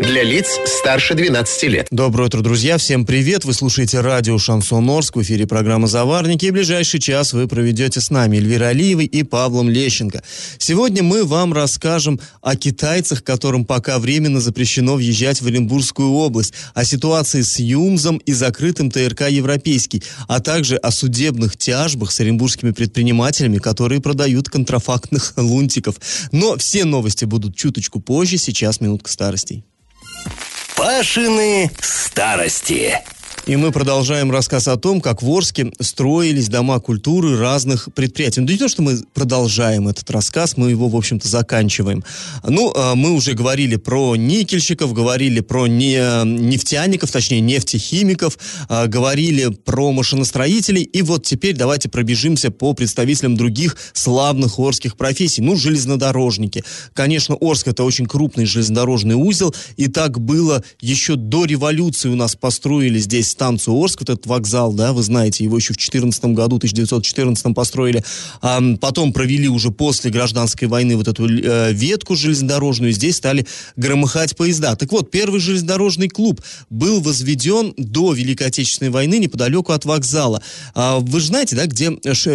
Для лиц старше 12 лет. Доброе утро, друзья. Всем привет. Вы слушаете радио «Шансон Орск». В эфире программа «Заварники». И ближайший час вы проведете с нами Эльвирой Алиевой и Павлом Лещенко. Сегодня мы вам расскажем о китайцах, которым пока временно запрещено въезжать в Оренбургскую область, о ситуации с ЮМЗом и закрытым ТРК «Европейский», а также о судебных тяжбах с оренбургскими предпринимателями, которые продают контрафактных лунтиков. Но все новости будут чуточку позже. Сейчас минутка старостей. Пашины старости. И мы продолжаем рассказ о том, как в Орске строились дома культуры разных предприятий. Ну, не то, что мы продолжаем этот рассказ, мы его, в общем-то, заканчиваем. Ну, а, мы уже говорили про никельщиков, говорили про не, нефтяников, точнее, нефтехимиков, а, говорили про машиностроителей. И вот теперь давайте пробежимся по представителям других славных орских профессий. Ну, железнодорожники. Конечно, Орск это очень крупный железнодорожный узел, и так было еще до революции у нас построили здесь станцию Орск, вот этот вокзал, да, вы знаете, его еще в 14 году, 1914 построили, а потом провели уже после гражданской войны вот эту э, ветку железнодорожную, здесь стали громыхать поезда. Так вот, первый железнодорожный клуб был возведен до Великой Отечественной войны неподалеку от вокзала. А, вы же знаете, да, где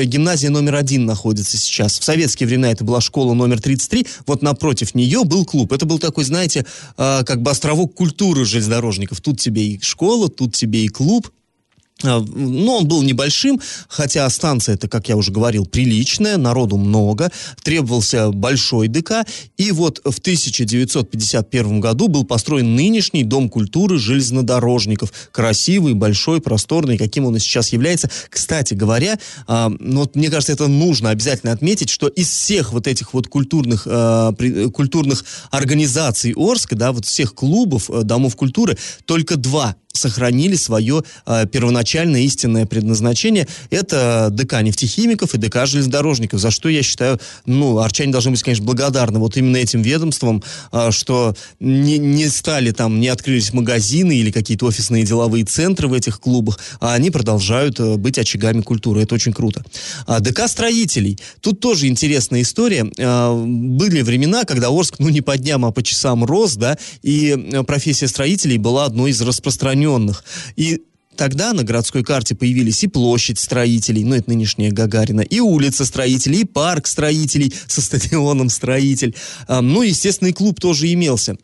гимназия номер один находится сейчас? В советские времена это была школа номер 33, вот напротив нее был клуб. Это был такой, знаете, а, как бы островок культуры железнодорожников. Тут тебе и школа, тут тебе и клуб. А, но он был небольшим, хотя станция это, как я уже говорил, приличная, народу много, требовался большой ДК, и вот в 1951 году был построен нынешний Дом культуры железнодорожников. Красивый, большой, просторный, каким он и сейчас является. Кстати говоря, а, ну, вот, мне кажется, это нужно обязательно отметить, что из всех вот этих вот культурных, а, культурных организаций Орска, да, вот всех клубов, э, домов культуры, только два сохранили свое э, первоначальное истинное предназначение. Это ДК нефтехимиков и ДК железнодорожников, за что я считаю, ну, арчане должны быть, конечно, благодарны вот именно этим ведомствам, э, что не, не стали там, не открылись магазины или какие-то офисные деловые центры в этих клубах, а они продолжают э, быть очагами культуры. Это очень круто. А ДК строителей. Тут тоже интересная история. Э, были времена, когда Орск, ну, не по дням, а по часам рос, да, и э, профессия строителей была одной из распространенных распространенных. И Тогда на городской карте появились и площадь строителей, ну это нынешняя Гагарина, и улица строителей, и парк строителей со стадионом строитель. Ну, естественно, и клуб тоже имелся.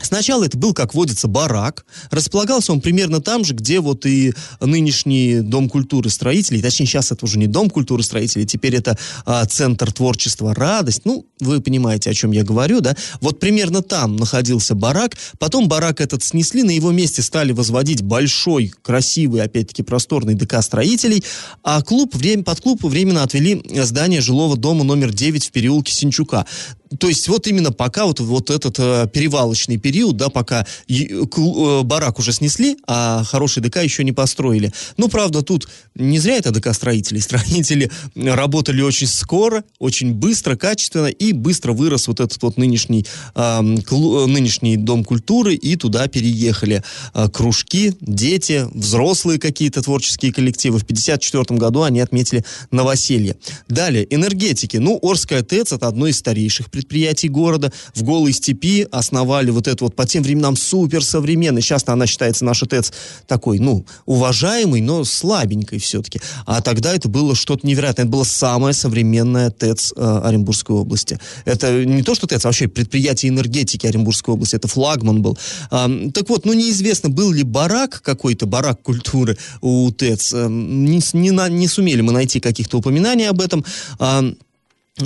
Сначала это был, как водится, барак. Располагался он примерно там же, где вот и нынешний Дом культуры строителей. Точнее, сейчас это уже не Дом культуры строителей, теперь это а, Центр творчества «Радость». Ну, вы понимаете, о чем я говорю, да? Вот примерно там находился барак. Потом барак этот снесли, на его месте стали возводить большой, красивый, опять-таки, просторный ДК строителей. А клуб, время, под клуб временно отвели здание жилого дома номер 9 в переулке Синчука то есть вот именно пока вот, вот этот э, перевалочный период, да, пока е, к, э, барак уже снесли, а хороший ДК еще не построили. Ну, правда, тут не зря это ДК строители. Строители работали очень скоро, очень быстро, качественно, и быстро вырос вот этот вот нынешний, э, клу, нынешний дом культуры, и туда переехали э, кружки, дети, взрослые какие-то творческие коллективы. В 1954 году они отметили новоселье. Далее, энергетики. Ну, Орская ТЭЦ это одно из старейших предприятий города в голой степи основали вот это вот по тем временам суперсовременный. Сейчас она считается, наша ТЭЦ, такой, ну, уважаемый, но слабенькой все-таки. А тогда это было что-то невероятное. Это была самая современная ТЭЦ э, Оренбургской области. Это не то, что ТЭЦ, а вообще предприятие энергетики Оренбургской области. Это флагман был. А, так вот, ну, неизвестно, был ли барак какой-то, барак культуры у ТЭЦ. Э, не, не, не сумели мы найти каких-то упоминаний об этом. А,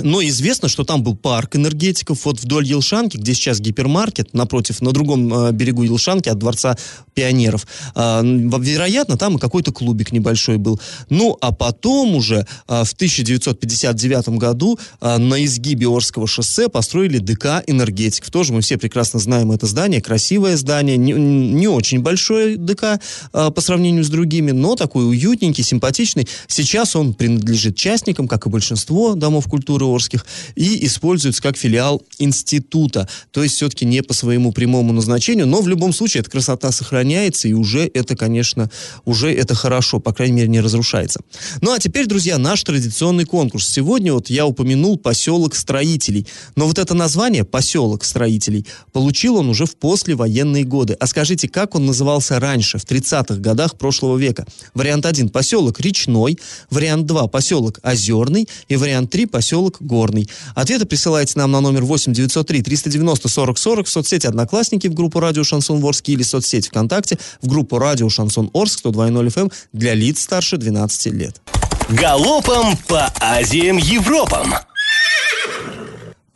но известно, что там был парк энергетиков вот вдоль Елшанки, где сейчас гипермаркет, напротив, на другом э, берегу Елшанки от Дворца пионеров. Э, вероятно, там и какой-то клубик небольшой был. Ну, а потом уже э, в 1959 году э, на изгибе Орского шоссе построили ДК энергетиков. Тоже мы все прекрасно знаем это здание, красивое здание, не, не очень большое ДК по сравнению с другими, но такой уютненький, симпатичный. Сейчас он принадлежит частникам, как и большинство домов культуры Орских и используется как филиал института. То есть все-таки не по своему прямому назначению, но в любом случае эта красота сохраняется, и уже это, конечно, уже это хорошо, по крайней мере, не разрушается. Ну а теперь, друзья, наш традиционный конкурс. Сегодня вот я упомянул поселок строителей. Но вот это название, поселок строителей, получил он уже в послевоенные годы. А скажите, как он назывался раньше, в 30-х годах прошлого века? Вариант 1 – поселок Речной, вариант 2 – поселок Озерный и вариант 3 – поселок Горный. Ответы присылайте нам на номер 8 903 390 40 40 в соцсети «Одноклассники» в группу «Радио Шансон Орск» или соцсети ВКонтакте в группу «Радио Шансон Орск» 102.0 FM для лиц старше 12 лет. Галопом по Азиям Европам!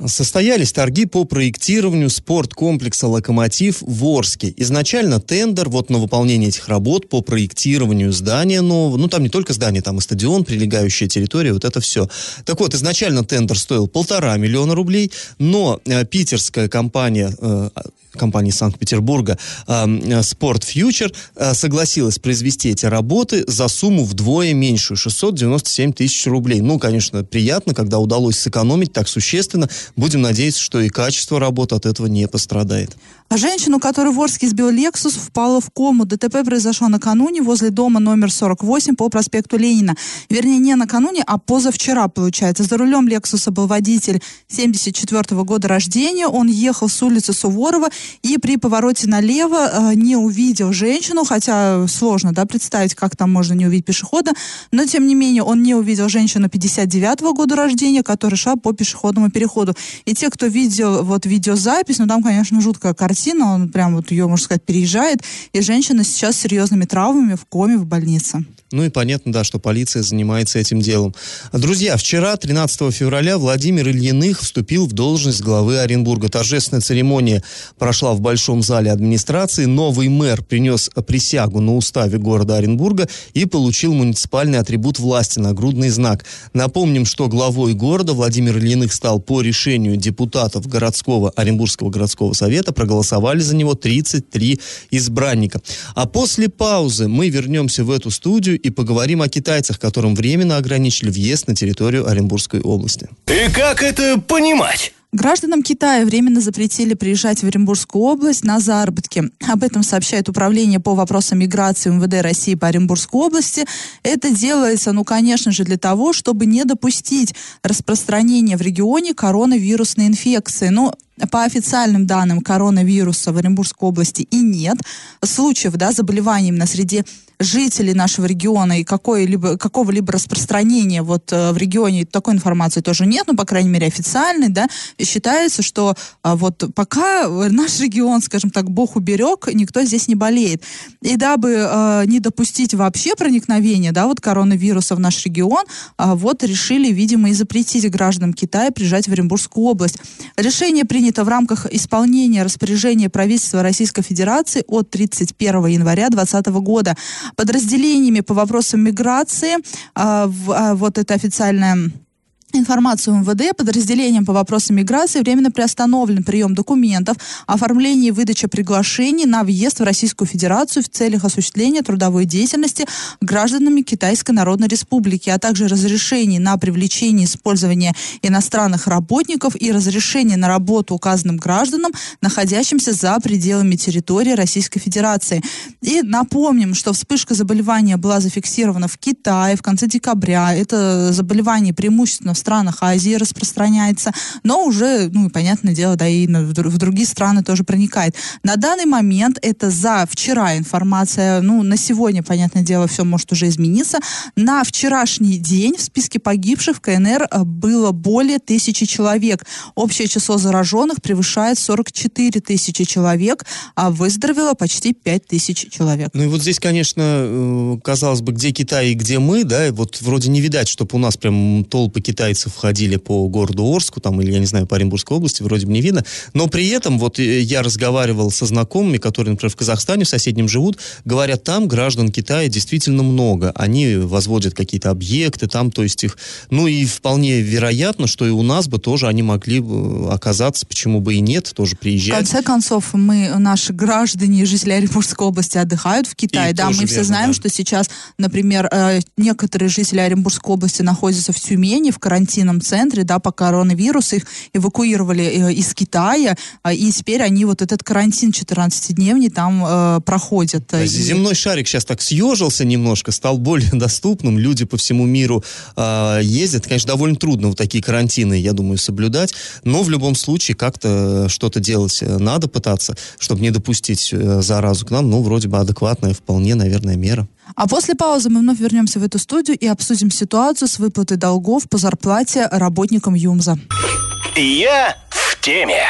Состоялись торги по проектированию спорткомплекса «Локомотив» в Орске. Изначально тендер вот на выполнение этих работ по проектированию здания нового. Ну, там не только здание, там и стадион, прилегающая территория, вот это все. Так вот, изначально тендер стоил полтора миллиона рублей, но э, питерская компания э, компании Санкт-Петербурга э, Спорт Фьючер э, согласилась произвести эти работы за сумму вдвое меньшую, 697 тысяч рублей. Ну, конечно, приятно, когда удалось сэкономить так существенно. Будем надеяться, что и качество работы от этого не пострадает. А женщину, которую в Орске сбил Лексус, впала в кому. ДТП произошло накануне возле дома номер 48 по проспекту Ленина. Вернее, не накануне, а позавчера, получается. За рулем Лексуса был водитель 74 -го года рождения. Он ехал с улицы Суворова и при повороте налево э, не увидел женщину, хотя сложно да, представить, как там можно не увидеть пешехода. Но, тем не менее, он не увидел женщину 59 -го года рождения, которая шла по пешеходному переходу. И те, кто видел вот видеозапись, ну там, конечно, жуткая картина картина, он прям вот ее, можно сказать, переезжает, и женщина сейчас с серьезными травмами в коме в больнице. Ну и понятно, да, что полиция занимается этим делом. Друзья, вчера, 13 февраля, Владимир Ильиных вступил в должность главы Оренбурга. Торжественная церемония прошла в Большом зале администрации. Новый мэр принес присягу на уставе города Оренбурга и получил муниципальный атрибут власти, нагрудный знак. Напомним, что главой города Владимир Ильиных стал по решению депутатов городского, Оренбургского городского совета. Проголосовали за него 33 избранника. А после паузы мы вернемся в эту студию и поговорим о китайцах, которым временно ограничили въезд на территорию Оренбургской области. И как это понимать? Гражданам Китая временно запретили приезжать в Оренбургскую область на заработки. Об этом сообщает Управление по вопросам миграции МВД России по Оренбургской области. Это делается, ну, конечно же, для того, чтобы не допустить распространения в регионе коронавирусной инфекции. Но по официальным данным коронавируса в Оренбургской области и нет. Случаев да, заболеваний на среди жителей нашего региона и какое-либо, какого-либо распространения вот э, в регионе такой информации тоже нет, ну, по крайней мере, официальной, да, считается, что а, вот пока наш регион, скажем так, Бог уберег, никто здесь не болеет. И дабы а, не допустить вообще проникновения, да, вот коронавируса в наш регион, вот решили, видимо, и запретить гражданам Китая приезжать в Оренбургскую область. Решение принято в рамках исполнения распоряжения правительства Российской Федерации от 31 января 2020 года подразделениями по вопросам миграции. А, а, вот это официальная информацию МВД подразделением по вопросам миграции временно приостановлен прием документов, оформление и выдача приглашений на въезд в Российскую Федерацию в целях осуществления трудовой деятельности гражданами Китайской Народной Республики, а также разрешение на привлечение и использование иностранных работников и разрешение на работу указанным гражданам, находящимся за пределами территории Российской Федерации. И напомним, что вспышка заболевания была зафиксирована в Китае в конце декабря. Это заболевание преимущественно странах Азии распространяется, но уже, ну, понятное дело, да, и в другие страны тоже проникает. На данный момент это за вчера информация, ну, на сегодня, понятное дело, все может уже измениться. На вчерашний день в списке погибших в КНР э, было более тысячи человек. Общее число зараженных превышает 44 тысячи человек, а выздоровело почти 5 тысяч человек. Ну и вот здесь, конечно, э, казалось бы, где Китай и где мы, да, вот вроде не видать, чтобы у нас прям толпы Китая китайцев ходили по городу Орску, там, или, я не знаю, по Оренбургской области, вроде бы не видно. Но при этом, вот э, я разговаривал со знакомыми, которые, например, в Казахстане, в соседнем живут, говорят, там граждан Китая действительно много. Они возводят какие-то объекты там, то есть их... Ну и вполне вероятно, что и у нас бы тоже они могли оказаться, почему бы и нет, тоже приезжать. В конце концов, мы, наши граждане, жители Оренбургской области отдыхают в Китае. И да, мы верно, все знаем, да. что сейчас, например, э, некоторые жители Оренбургской области находятся в Тюмени, в карантине, карантинном центре, да, по коронавирусу. Их эвакуировали э, из Китая, э, и теперь они вот этот карантин 14-дневный там э, проходят. Есть земной шарик сейчас так съежился немножко, стал более доступным, люди по всему миру э, ездят. Конечно, довольно трудно вот такие карантины, я думаю, соблюдать, но в любом случае как-то что-то делать э, надо пытаться, чтобы не допустить э, заразу к нам. Ну, вроде бы адекватная вполне, наверное, мера. А после паузы мы вновь вернемся в эту студию и обсудим ситуацию с выплатой долгов по зарплате работникам ЮМЗа. Я в теме.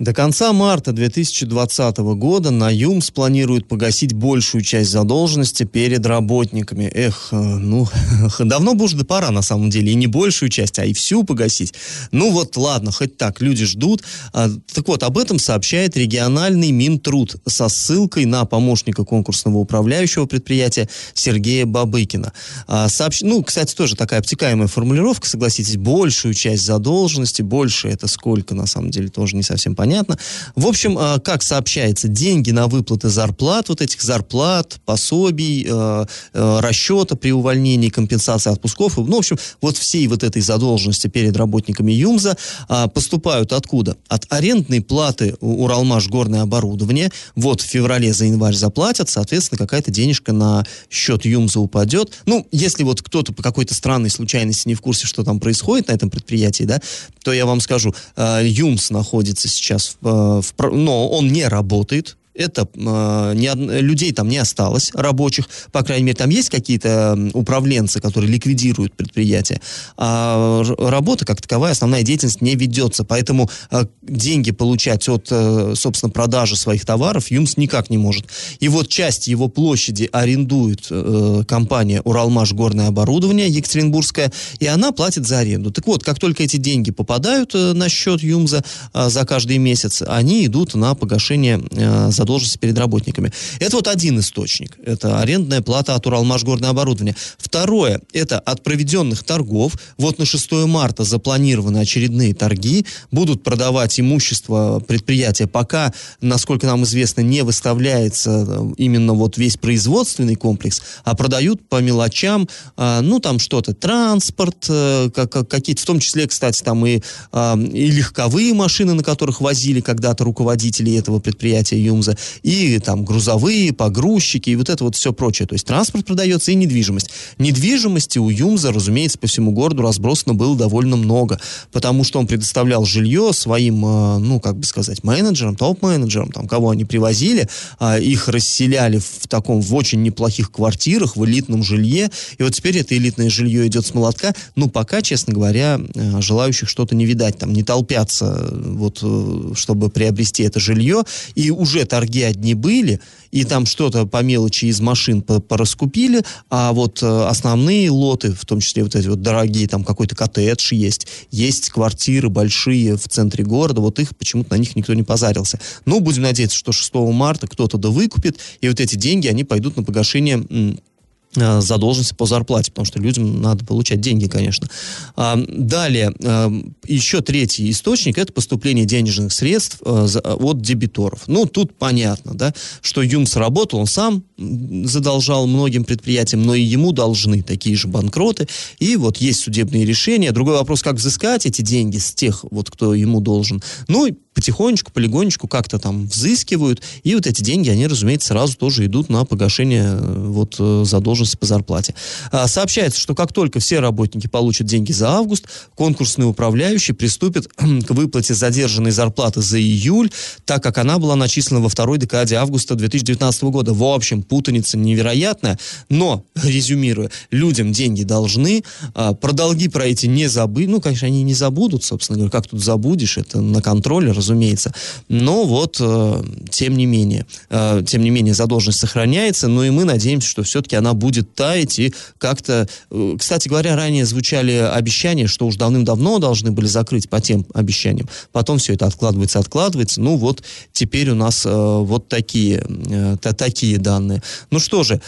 До конца марта 2020 года на ЮМС планируют погасить большую часть задолженности перед работниками. Эх, э, ну, давно бы уже пора на самом деле. И не большую часть, а и всю погасить. Ну вот, ладно, хоть так, люди ждут. А, так вот, об этом сообщает региональный Минтруд со ссылкой на помощника конкурсного управляющего предприятия Сергея Бабыкина. А, сообщ... Ну, кстати, тоже такая обтекаемая формулировка, согласитесь, большую часть задолженности, больше это сколько, на самом деле, тоже не совсем понятно понятно. В общем, а, как сообщается, деньги на выплаты зарплат, вот этих зарплат, пособий, э, э, расчета при увольнении, компенсации отпусков, ну, в общем, вот всей вот этой задолженности перед работниками ЮМЗа а, поступают откуда? От арендной платы Уралмаш горное оборудование. Вот в феврале за январь заплатят, соответственно, какая-то денежка на счет ЮМЗа упадет. Ну, если вот кто-то по какой-то странной случайности не в курсе, что там происходит на этом предприятии, да, то я вам скажу, э, ЮМС находится сейчас сейчас, в, но он не работает, это э, не, людей там не осталось, рабочих, по крайней мере, там есть какие-то управленцы, которые ликвидируют предприятие, а работа как таковая, основная деятельность не ведется, поэтому э, деньги получать от, э, собственно, продажи своих товаров ЮМС никак не может. И вот часть его площади арендует э, компания «Уралмаш горное оборудование» Екатеринбургская, и она платит за аренду. Так вот, как только эти деньги попадают э, на счет ЮМЗа э, за каждый месяц, они идут на погашение э, за задолженности перед работниками. Это вот один источник. Это арендная плата от Уралмашгорное оборудование. Второе, это от проведенных торгов. Вот на 6 марта запланированы очередные торги. Будут продавать имущество предприятия. Пока, насколько нам известно, не выставляется э, именно вот весь производственный комплекс, а продают по мелочам, а, ну, там что-то, транспорт, э, какие-то, в том числе, кстати, там и, и легковые машины, на которых возили когда-то руководители этого предприятия ЮМЗа, и там грузовые, погрузчики, и вот это вот все прочее. То есть транспорт продается и недвижимость. Недвижимости у Юмза, разумеется, по всему городу разбросано было довольно много, потому что он предоставлял жилье своим, э, ну, как бы сказать, менеджерам, топ-менеджерам, там, кого они привозили, а, их расселяли в таком, в очень неплохих квартирах, в элитном жилье, и вот теперь это элитное жилье идет с молотка, ну, пока, честно говоря, э, желающих что-то не видать, там, не толпятся, э, вот, чтобы приобрести это жилье, и уже торги торги одни были, и там что-то по мелочи из машин пораскупили, а вот э, основные лоты, в том числе вот эти вот дорогие, там какой-то коттедж есть, есть квартиры большие в центре города, вот их почему-то на них никто не позарился. Ну, будем надеяться, что 6 марта кто-то да выкупит, и вот эти деньги, они пойдут на погашение задолженности по зарплате, потому что людям надо получать деньги, конечно. А, далее, э, еще третий источник – это поступление денежных средств э, от дебиторов. Ну, тут понятно, да, что ЮМС работал, он сам задолжал многим предприятиям, но и ему должны такие же банкроты, и вот есть судебные решения. Другой вопрос, как взыскать эти деньги с тех, вот, кто ему должен. Ну, потихонечку, полигонечку как-то там взыскивают, и вот эти деньги, они, разумеется, сразу тоже идут на погашение вот задолженности задолженности по зарплате. А, сообщается, что как только все работники получат деньги за август, конкурсный управляющий приступит к выплате задержанной зарплаты за июль, так как она была начислена во второй декаде августа 2019 года. В общем, путаница невероятная, но, резюмируя, людям деньги должны, а, про долги про эти не забыть, ну, конечно, они не забудут, собственно говоря, как тут забудешь, это на контроле, разумеется, но вот, э, тем не менее, э, тем не менее, задолженность сохраняется, но и мы надеемся, что все-таки она будет таять и как-то... Э, кстати говоря, ранее звучали обещания, что уж давным-давно должны были закрыть по тем обещаниям. Потом все это откладывается, откладывается. Ну вот теперь у нас вот такие, такие данные. Ну что же,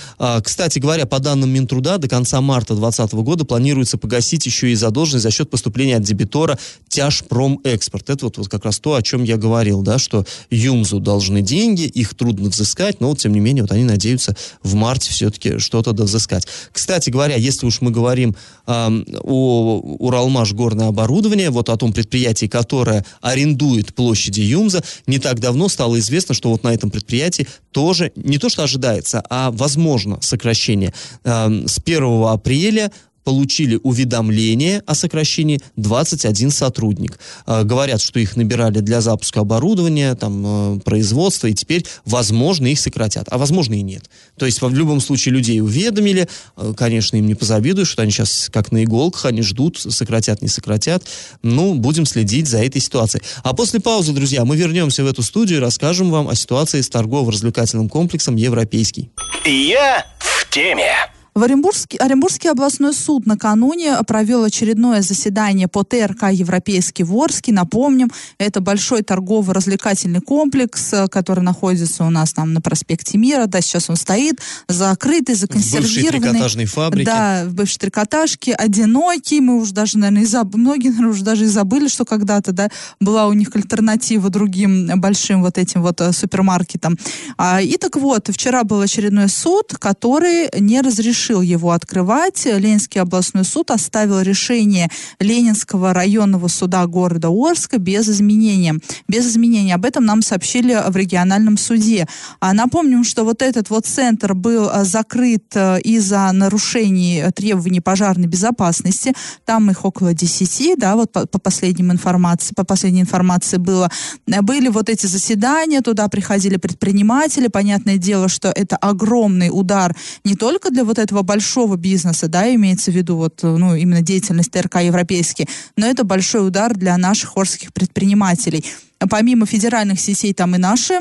кстати говоря, по данным Минтруда, до конца марта 2020 года планируется погасить еще и задолженность за счет поступления от дебитора Тяжпромэкспорт. Это вот, вот как раз то, о чем я говорил, да, что ЮМЗу должны деньги, их трудно взыскать, но тем не менее вот они надеются в марте все-таки что-то взыскать. Кстати говоря, если уж мы говорим э, о Уралмаш горное оборудование, вот о том предприятии, которое арендует площади ЮМЗа, не так давно стало известно, что вот на этом предприятии тоже не то что ожидается, а возможно сокращение. Э, с 1 апреля получили уведомление о сокращении 21 сотрудник. Э, говорят, что их набирали для запуска оборудования, там, э, производства, и теперь, возможно, их сократят. А возможно и нет. То есть, в любом случае, людей уведомили, э, конечно, им не позавидуешь, что они сейчас как на иголках, они ждут, сократят, не сократят. Ну, будем следить за этой ситуацией. А после паузы, друзья, мы вернемся в эту студию и расскажем вам о ситуации с торгово-развлекательным комплексом «Европейский». Я в теме. В Оренбургский, Оренбургский областной суд накануне провел очередное заседание по ТРК «Европейский Ворский». Напомним, это большой торгово-развлекательный комплекс, э, который находится у нас там на проспекте Мира. Да, сейчас он стоит, закрытый, законсервированный. В бывшей трикотажной фабрике. Да, в бывшей трикотажке, одинокий. Мы уже даже, наверное, и заб... многие, наверное, уже даже и забыли, что когда-то, да, была у них альтернатива другим большим вот этим вот э, супермаркетам. А, и так вот, вчера был очередной суд, который не разрешил разрешил его открывать. Ленинский областной суд оставил решение Ленинского районного суда города Орска без изменения. Без изменений. Об этом нам сообщили в региональном суде. А напомним, что вот этот вот центр был а, закрыт а, из-за нарушений требований пожарной безопасности. Там их около 10, да, вот по, по последним информации, по последней информации было. Были вот эти заседания, туда приходили предприниматели. Понятное дело, что это огромный удар не только для вот этого этого большого бизнеса, да, имеется в виду вот, ну, именно деятельность ТРК европейский, но это большой удар для наших орских предпринимателей. Помимо федеральных сетей там и наши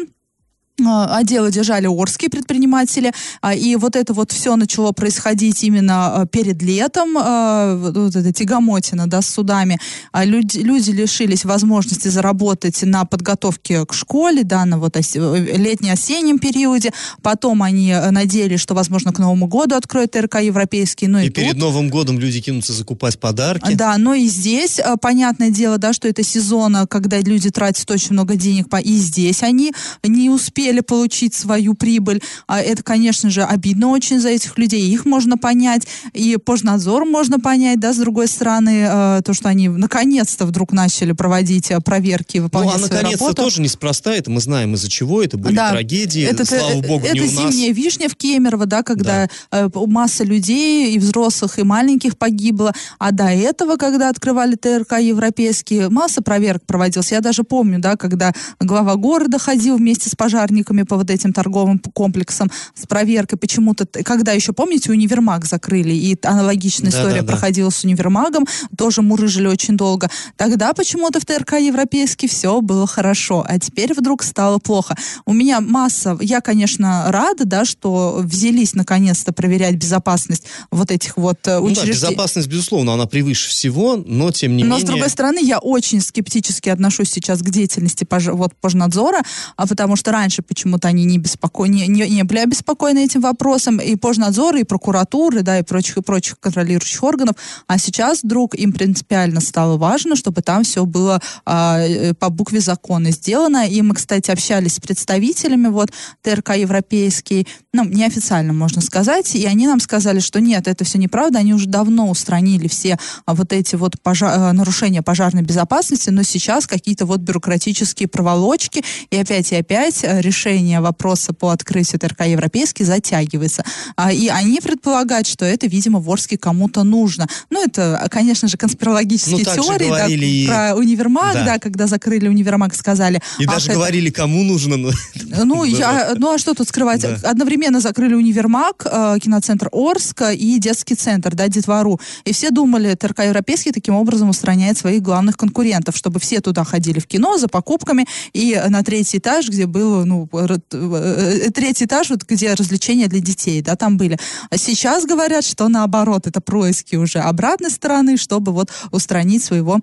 отделы держали орские предприниматели, а, и вот это вот все начало происходить именно а, перед летом, вот эта тягомотина, да, с судами. Люди, люди лишились возможности заработать на подготовке к школе, да, на вот летне-осеннем периоде. Потом они надеялись, что, возможно, к Новому году откроют РК европейский. Ну и, и перед тут... Новым годом люди кинутся закупать подарки. Да, но и здесь, понятное дело, да, что это сезон, когда люди тратят очень много денег, и здесь они не успели успели получить свою прибыль. А это, конечно же, обидно очень за этих людей. Их можно понять, и пожнадзор можно понять, да, с другой стороны, э, то, что они наконец-то вдруг начали проводить э, проверки, выполнять Ну, а наконец-то тоже неспроста, это мы знаем из-за чего, это были да, трагедии, это, слава богу, это не у нас. зимняя вишня в Кемерово, да, когда да. Э, масса людей, и взрослых, и маленьких погибло, а до этого, когда открывали ТРК европейские, масса проверок проводилась. Я даже помню, да, когда глава города ходил вместе с пожарниками, сотрудниками по вот этим торговым комплексам с проверкой. Почему-то, когда еще, помните, универмаг закрыли, и аналогичная да, история да, да. проходила с универмагом, тоже мурыжили очень долго. Тогда почему-то в ТРК европейский все было хорошо, а теперь вдруг стало плохо. У меня масса, я, конечно, рада, да, что взялись наконец-то проверять безопасность вот этих вот э, ну учреждений. Да, безопасность, безусловно, она превыше всего, но тем не но, менее... Но, с другой стороны, я очень скептически отношусь сейчас к деятельности пож... вот, пожнадзора, а потому что раньше почему-то они не, беспокойны, не, не были обеспокоены этим вопросом, и пожнадзоры, и прокуратуры, да, и прочих, и прочих контролирующих органов, а сейчас вдруг им принципиально стало важно, чтобы там все было а, э, по букве закона сделано, и мы, кстати, общались с представителями вот ТРК Европейский, ну, неофициально можно сказать, и они нам сказали, что нет, это все неправда, они уже давно устранили все а, вот эти вот пожар, э, нарушения пожарной безопасности, но сейчас какие-то вот бюрократические проволочки, и опять и опять решили решение вопроса по открытию ТРК «Европейский» затягивается. А, и они предполагают, что это, видимо, Ворске кому-то нужно. Ну, это, конечно же, конспирологические ну, теории да, и... про универмаг, да. да, когда закрыли универмаг, сказали... И даже это... говорили, кому нужно. Но... Ну, я, ну, а что тут скрывать? Да. Одновременно закрыли универмаг, э, киноцентр Орск и детский центр, да, Детвору. И все думали, ТРК «Европейский» таким образом устраняет своих главных конкурентов, чтобы все туда ходили в кино за покупками, и на третий этаж, где было, ну, Э, э, третий этаж, вот, где развлечения для детей, да, там были. А сейчас говорят, что наоборот, это происки уже обратной стороны, чтобы вот устранить своего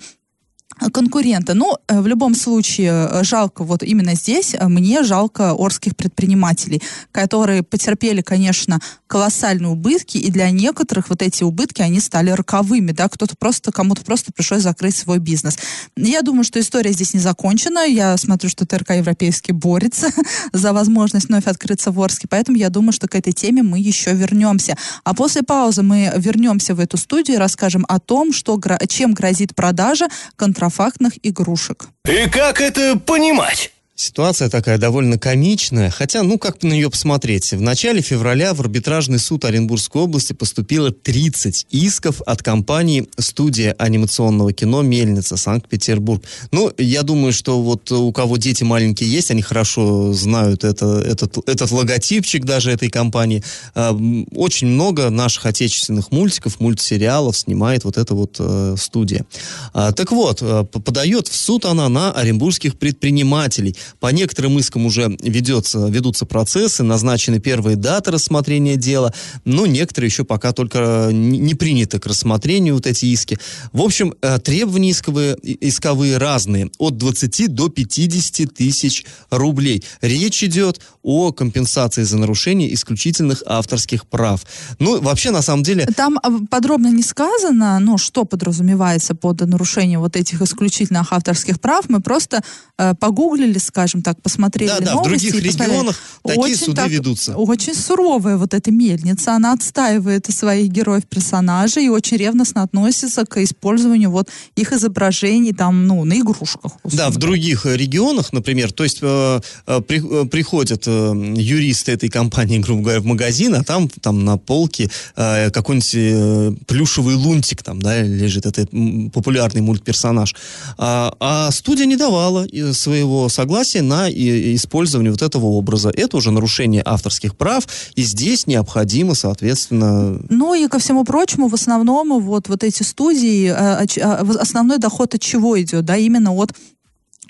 конкурента. Ну, э, в любом случае, э, жалко, вот именно здесь э, мне жалко орских предпринимателей, которые потерпели, конечно, колоссальные убытки, и для некоторых вот эти убытки, они стали роковыми, да, кто-то просто, кому-то просто пришлось закрыть свой бизнес. Я думаю, что история здесь не закончена, я смотрю, что ТРК Европейский борется за возможность вновь открыться в Орске, поэтому я думаю, что к этой теме мы еще вернемся. А после паузы мы вернемся в эту студию и расскажем о том, что, чем грозит продажа контрафактных контрафактных игрушек. И как это понимать? Ситуация такая довольно комичная, хотя, ну, как на нее посмотреть. В начале февраля в арбитражный суд Оренбургской области поступило 30 исков от компании «Студия анимационного кино «Мельница», Санкт-Петербург». Ну, я думаю, что вот у кого дети маленькие есть, они хорошо знают это, этот, этот логотипчик даже этой компании. А, очень много наших отечественных мультиков, мультсериалов снимает вот эта вот э, студия. А, так вот, э, подает в суд она на оренбургских предпринимателей – по некоторым искам уже ведется, ведутся процессы, назначены первые даты рассмотрения дела, но некоторые еще пока только не приняты к рассмотрению вот эти иски. В общем, э, требования исковые, исковые разные, от 20 до 50 тысяч рублей. Речь идет о компенсации за нарушение исключительных авторских прав. Ну, вообще, на самом деле... Там а, подробно не сказано, ну, что подразумевается под нарушение вот этих исключительных авторских прав. Мы просто э, погуглили, скажем так, посмотрели да, да, новости. в других регионах такие очень суды так, ведутся. Очень суровая вот эта мельница. Она отстаивает своих героев-персонажей и очень ревностно относится к использованию вот их изображений там, ну, на игрушках. Условно. Да, в других регионах, например, то есть э, э, при, э, приходят э, юристы этой компании, грубо говоря, в магазин, а там, там на полке э, какой-нибудь э, плюшевый лунтик там, да, лежит, это популярный мультперсонаж. А, а студия не давала э, своего согласия согласие на использование вот этого образа. Это уже нарушение авторских прав, и здесь необходимо, соответственно... Ну и ко всему прочему, в основном вот, вот эти студии, э, э, основной доход от чего идет? Да, именно от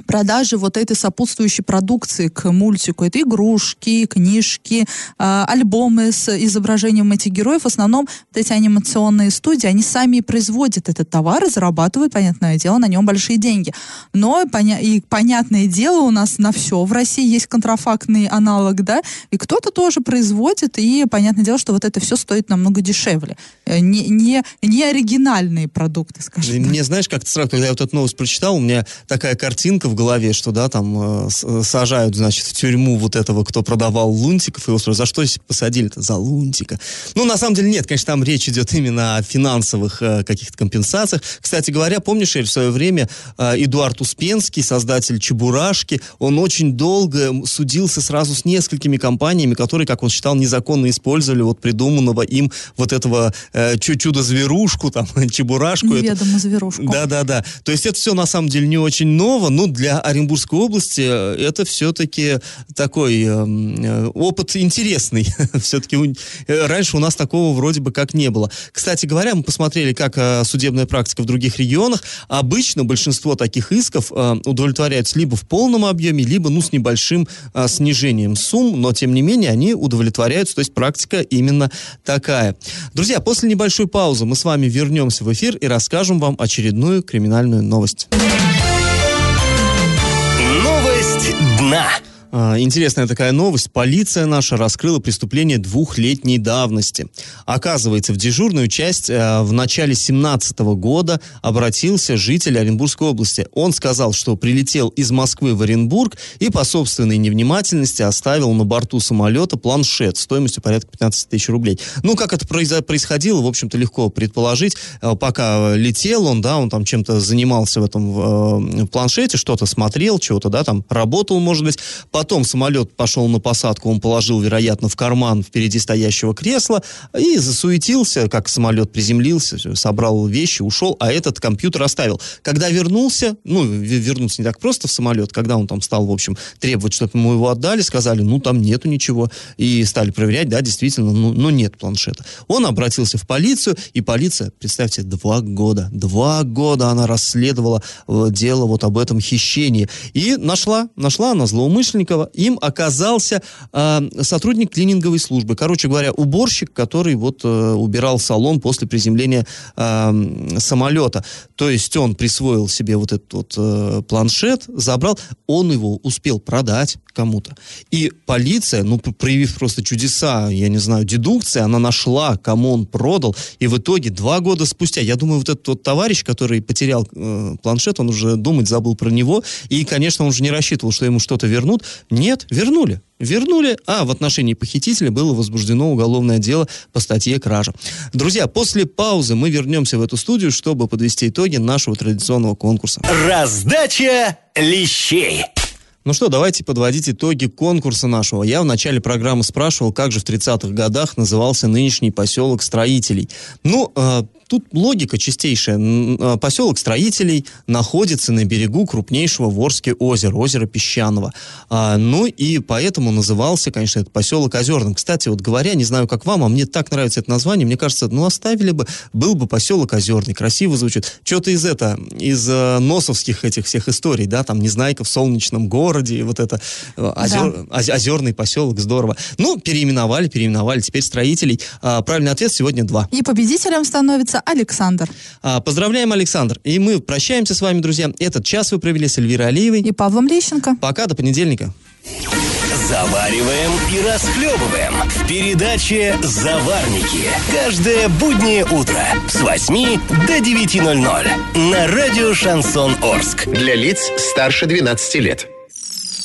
продажи вот этой сопутствующей продукции к мультику. Это игрушки, книжки, э, альбомы с изображением этих героев. В основном вот эти анимационные студии, они сами и производят этот товар и зарабатывают, понятное дело, на нем большие деньги. Но поня и понятное дело, у нас на все в России есть контрафактный аналог, да, и кто-то тоже производит, и понятное дело, что вот это все стоит намного дешевле. Э, не, не, не оригинальные продукты, скажем Мне, так. знаешь, как-то сразу, когда я вот эту новость прочитал, у меня такая картинка в голове, что, да, там э, сажают, значит, в тюрьму вот этого, кто продавал лунтиков, и его спрашивают, за что посадили-то? За лунтика. Ну, на самом деле нет, конечно, там речь идет именно о финансовых э, каких-то компенсациях. Кстати говоря, помнишь, Эль, в свое время э, Эдуард Успенский, создатель Чебурашки, он очень долго судился сразу с несколькими компаниями, которые, как он считал, незаконно использовали вот придуманного им вот этого э, чудо-зверушку, там, Чебурашку. Неведомую зверушку. Да-да-да. То есть это все на самом деле не очень ново, но для Оренбургской области э, это все-таки такой эм, э, опыт интересный. все-таки э, раньше у нас такого вроде бы как не было. Кстати говоря, мы посмотрели, как э, судебная практика в других регионах. Обычно большинство таких исков э, удовлетворяются либо в полном объеме, либо ну, с небольшим э, снижением сумм, но тем не менее они удовлетворяются, то есть практика именно такая. Друзья, после небольшой паузы мы с вами вернемся в эфир и расскажем вам очередную криминальную новость дна. А, интересная такая новость. Полиция наша раскрыла преступление двухлетней давности. Оказывается, в дежурную часть э, в начале 17 года обратился житель Оренбургской области. Он сказал, что прилетел из Москвы в Оренбург и по собственной невнимательности оставил на борту самолета планшет стоимостью порядка 15 тысяч рублей. Ну, как это происходило, в общем-то, легко предположить. Э, пока летел он, да, он там чем-то занимался в этом э, планшете, что-то смотрел, чего-то, да, там работал, может быть. Потом самолет пошел на посадку, он положил, вероятно, в карман впереди стоящего кресла и засуетился, как самолет приземлился, собрал вещи, ушел, а этот компьютер оставил. Когда вернулся, ну, вернуться не так просто в самолет, когда он там стал, в общем, требовать, чтобы ему его отдали, сказали, ну, там нету ничего, и стали проверять, да, действительно, ну, ну нет планшета. Он обратился в полицию, и полиция, представьте, два года, два года она расследовала э, дело вот об этом хищении, и нашла, нашла она злоумышленника, Горького им оказался э, сотрудник клининговой службы. Короче говоря, уборщик, который вот э, убирал салон после приземления э, самолета. То есть он присвоил себе вот этот вот э, планшет, забрал, он его успел продать кому-то. И полиция, ну, проявив просто чудеса, я не знаю, дедукция, она нашла, кому он продал, и в итоге два года спустя, я думаю, вот этот вот товарищ, который потерял э, планшет, он уже думать забыл про него, и, конечно, он уже не рассчитывал, что ему что-то вернут. Нет, вернули. Вернули, а в отношении похитителя было возбуждено уголовное дело по статье «Кража». Друзья, после паузы мы вернемся в эту студию, чтобы подвести итоги нашего традиционного конкурса. Раздача лещей. Ну что, давайте подводить итоги конкурса нашего. Я в начале программы спрашивал, как же в 30-х годах назывался нынешний поселок строителей. Ну, э, Тут логика чистейшая. А, поселок строителей находится на берегу крупнейшего в Орске озера, озера Песчаного. А, ну и поэтому назывался, конечно, этот поселок Озерным. Кстати, вот говоря, не знаю, как вам, а мне так нравится это название, мне кажется, ну оставили бы, был бы поселок Озерный, красиво звучит. Что-то из это, из э, носовских этих всех историй, да, там Незнайка в солнечном городе, вот это э, озер, да. озерный поселок, здорово. Ну, переименовали, переименовали, теперь строителей. А, правильный ответ сегодня два. И победителем становится Александр. А, поздравляем, Александр. И мы прощаемся с вами, друзья. Этот час вы провели с Эльвирой Алиевой. И Павлом Лещенко. Пока, до понедельника. Завариваем и расхлебываем в передаче «Заварники». Каждое буднее утро с 8 до 9.00 на радио «Шансон Орск». Для лиц старше 12 лет.